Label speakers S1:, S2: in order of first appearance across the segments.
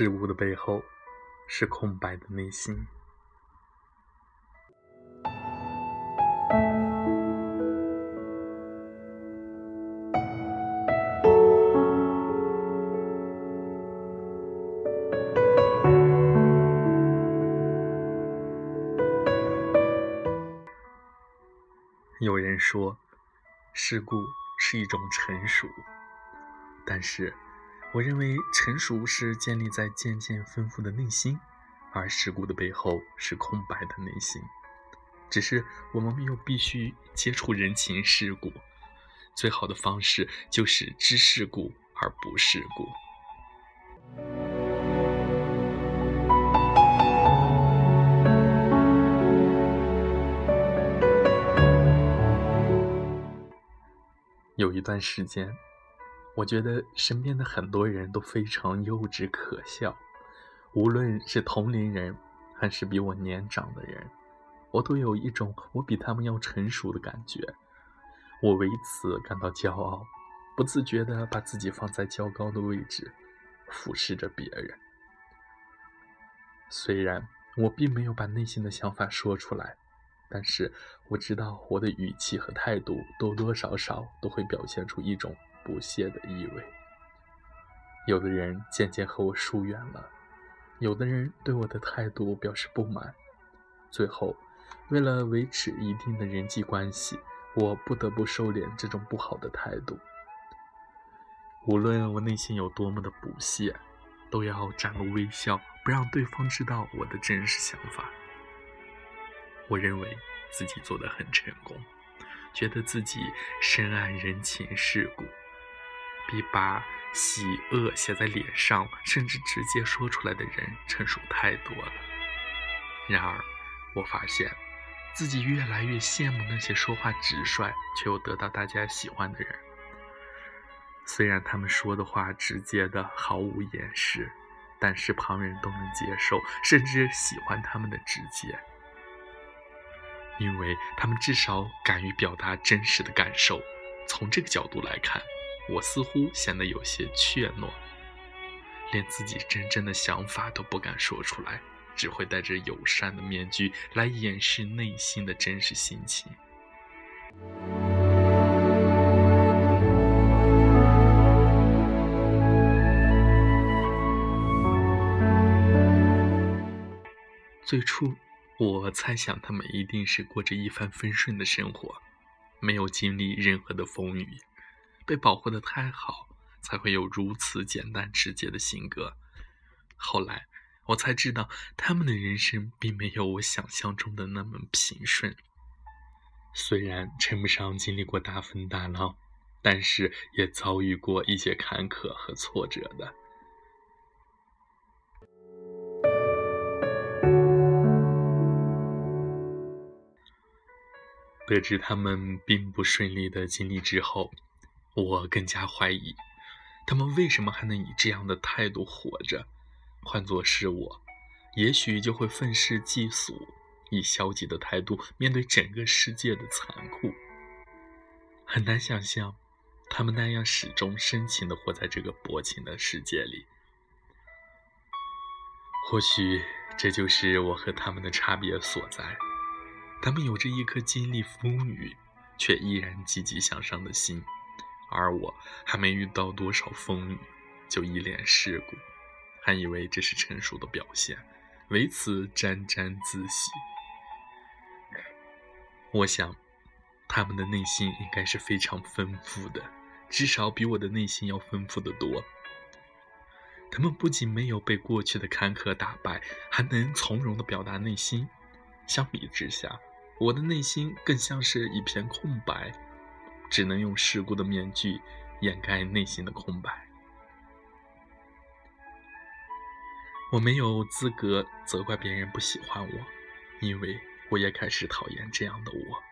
S1: 事物的背后是空白的内心。有人说，世故是一种成熟，但是。我认为成熟是建立在渐渐丰富的内心，而世故的背后是空白的内心。只是我们没有必须接触人情世故，最好的方式就是知世故而不世故。有一段时间。我觉得身边的很多人都非常幼稚可笑，无论是同龄人还是比我年长的人，我都有一种我比他们要成熟的感觉。我为此感到骄傲，不自觉地把自己放在较高的位置，俯视着别人。虽然我并没有把内心的想法说出来，但是我知道我的语气和态度多多少少都会表现出一种。不屑的意味。有的人渐渐和我疏远了，有的人对我的态度表示不满。最后，为了维持一定的人际关系，我不得不收敛这种不好的态度。无论我内心有多么的不屑，都要展露微笑，不让对方知道我的真实想法。我认为自己做得很成功，觉得自己深谙人情世故。比把喜恶写在脸上，甚至直接说出来的人成熟太多了。然而，我发现自己越来越羡慕那些说话直率却又得到大家喜欢的人。虽然他们说的话直接的毫无掩饰，但是旁人都能接受，甚至喜欢他们的直接，因为他们至少敢于表达真实的感受。从这个角度来看。我似乎显得有些怯懦，连自己真正的想法都不敢说出来，只会戴着友善的面具来掩饰内心的真实心情。最初，我猜想他们一定是过着一帆风顺的生活，没有经历任何的风雨。被保护的太好，才会有如此简单直接的性格。后来我才知道，他们的人生并没有我想象中的那么平顺。虽然称不上经历过大风大浪，但是也遭遇过一些坎坷和挫折的。得知他们并不顺利的经历之后。我更加怀疑，他们为什么还能以这样的态度活着？换作是我，也许就会愤世嫉俗，以消极的态度面对整个世界的残酷。很难想象，他们那样始终深情地活在这个薄情的世界里。或许这就是我和他们的差别所在。他们有着一颗经历风雨，却依然积极向上的心。而我还没遇到多少风雨，就一脸世故，还以为这是成熟的表现，为此沾沾自喜。我想，他们的内心应该是非常丰富的，至少比我的内心要丰富的多。他们不仅没有被过去的坎坷打败，还能从容的表达内心。相比之下，我的内心更像是一片空白。只能用世故的面具掩盖内心的空白。我没有资格责怪别人不喜欢我，因为我也开始讨厌这样的我。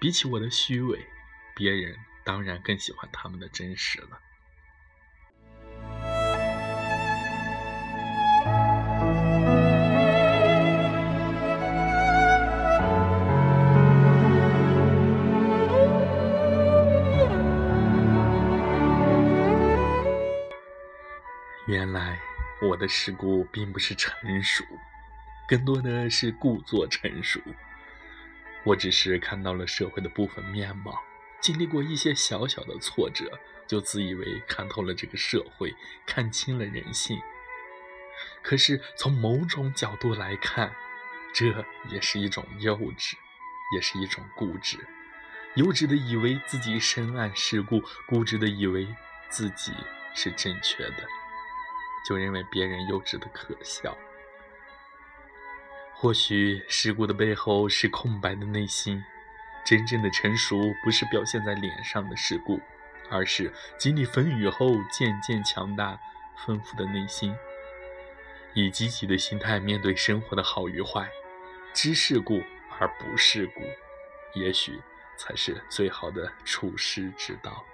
S1: 比起我的虚伪，别人当然更喜欢他们的真实了。原来我的世故并不是成熟，更多的是故作成熟。我只是看到了社会的部分面貌，经历过一些小小的挫折，就自以为看透了这个社会，看清了人性。可是从某种角度来看，这也是一种幼稚，也是一种固执。幼稚的以为自己深谙世故，固执的以为自己是正确的，就认为别人幼稚的可笑。或许世故的背后是空白的内心，真正的成熟不是表现在脸上的世故，而是经历风雨后渐渐强大、丰富的内心。以积极的心态面对生活的好与坏，知世故而不世故，也许才是最好的处世之道。